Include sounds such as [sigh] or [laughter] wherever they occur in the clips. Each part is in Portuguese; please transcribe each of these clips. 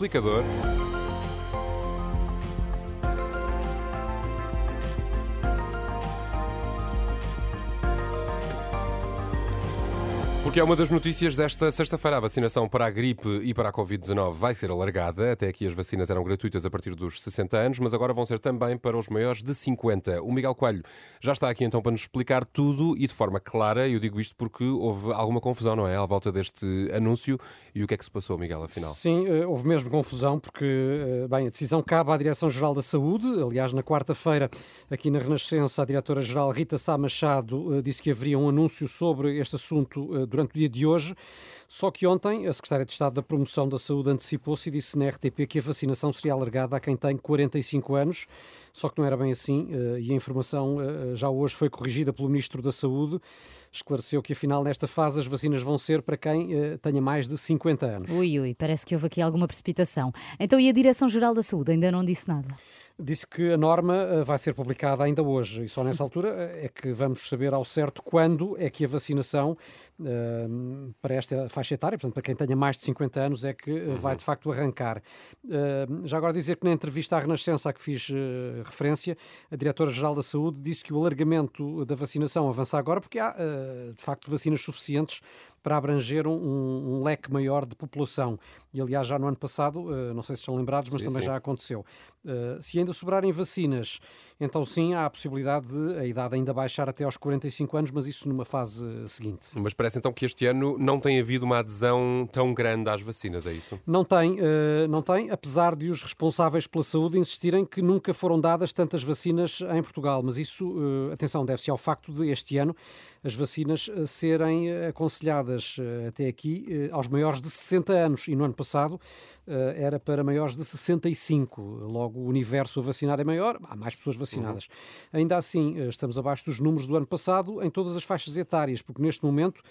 explicador. Porque é uma das notícias desta sexta-feira. A vacinação para a gripe e para a Covid-19 vai ser alargada. Até aqui as vacinas eram gratuitas a partir dos 60 anos, mas agora vão ser também para os maiores de 50. O Miguel Coelho já está aqui então para nos explicar tudo e de forma clara. Eu digo isto porque houve alguma confusão, não é? À volta deste anúncio. E o que é que se passou, Miguel, afinal? Sim, eh, houve mesmo confusão, porque, eh, bem, a decisão cabe à Direção-Geral da Saúde. Aliás, na quarta-feira, aqui na Renascença, a Diretora-Geral Rita Sá Machado eh, disse que haveria um anúncio sobre este assunto durante durante o dia de hoje. Só que ontem a Secretária de Estado da Promoção da Saúde antecipou-se e disse na RTP que a vacinação seria alargada a quem tem 45 anos. Só que não era bem assim eh, e a informação eh, já hoje foi corrigida pelo Ministro da Saúde. Esclareceu que afinal nesta fase as vacinas vão ser para quem eh, tenha mais de 50 anos. Ui, ui, parece que houve aqui alguma precipitação. Então e a Direção-Geral da Saúde ainda não disse nada? disse que a norma eh, vai ser publicada ainda hoje e só nessa [laughs] altura eh, é que vamos saber ao certo quando é que a vacinação uh, para esta faixa etária, portanto, para quem tenha mais de 50 anos, é que uh, vai de facto arrancar. Uh, já agora dizer que na entrevista à Renascença a que fiz referência, a Diretora-Geral da Saúde disse que o alargamento da vacinação avança agora porque há de facto vacinas suficientes para abranger um, um, leque maior de população. E aliás, já no ano passado, uh, não sei se estão lembrados, mas sim, também sim. já aconteceu. Uh, se ainda sobrarem vacinas, então sim, há a possibilidade de a idade ainda baixar até aos 45 anos, mas isso numa fase seguinte. Mas parece então que este ano não tem havido uma adesão tão grande às vacinas, é isso? Não tem, uh, não tem, apesar de os responsáveis pela saúde insistirem que nunca foram dadas tantas vacinas em Portugal. Mas isso, atenção, deve-se ao facto de este ano as vacinas serem aconselhadas até aqui aos maiores de 60 anos e no ano passado eh, era para maiores de 65. Logo, o universo a vacinar é maior, há mais pessoas vacinadas. Uhum. Ainda assim, eh, estamos abaixo dos números do ano passado em todas as faixas etárias, porque neste momento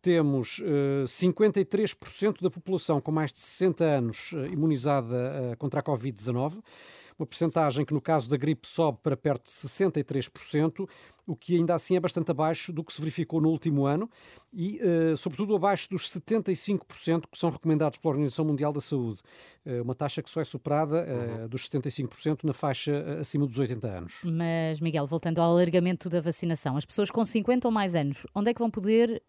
temos uh, eh, 53% da população com mais de 60 anos uh, imunizada uh, contra a Covid-19 uma percentagem que no caso da gripe sobe para perto de 63%, o que ainda assim é bastante abaixo do que se verificou no último ano e, uh, sobretudo, abaixo dos 75% que são recomendados pela Organização Mundial da Saúde. Uh, uma taxa que só é superada uh, uhum. dos 75% na faixa acima dos 80 anos. Mas, Miguel, voltando ao alargamento da vacinação, as pessoas com 50 ou mais anos, onde é que vão poder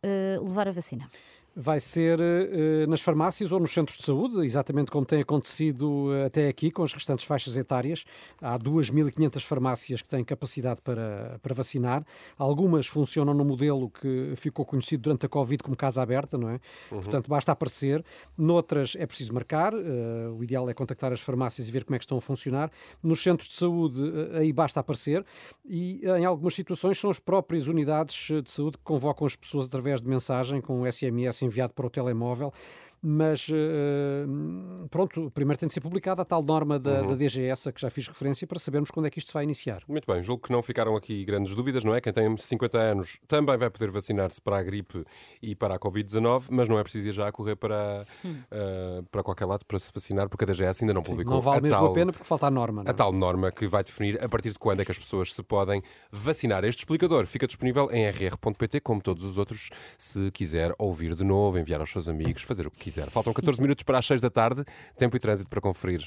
levar a vacina? Vai ser uh, nas farmácias ou nos centros de saúde, exatamente como tem acontecido uh, até aqui com as restantes faixas etárias. Há 2.500 farmácias que têm capacidade para, para vacinar. Algumas funcionam no modelo que ficou conhecido durante a Covid como casa aberta, não é? Uhum. Portanto, basta aparecer. Noutras é preciso marcar. Uh, o ideal é contactar as farmácias e ver como é que estão a funcionar. Nos centros de saúde, aí basta aparecer. E em algumas situações são as próprias unidades de saúde que convocam as pessoas através de mensagem com SMS enviado para o telemóvel mas eh, pronto, primeiro tem de ser publicada a tal norma da, uhum. da DGS a que já fiz referência para sabermos quando é que isto vai iniciar. Muito bem, julgo que não ficaram aqui grandes dúvidas, não é? Quem tem 50 anos também vai poder vacinar-se para a gripe e para a Covid-19, mas não é preciso ir já a correr para, hum. uh, para qualquer lado para se vacinar, porque a DGS ainda não publicou. Sim, não vale a mesmo tal, a pena porque falta a norma. Não? A é? tal norma que vai definir a partir de quando é que as pessoas se podem vacinar. Este explicador fica disponível em rr.pt, como todos os outros, se quiser ouvir de novo, enviar aos seus amigos, fazer o que quiser. Faltam 14 minutos para as 6 da tarde, tempo e trânsito para conferir.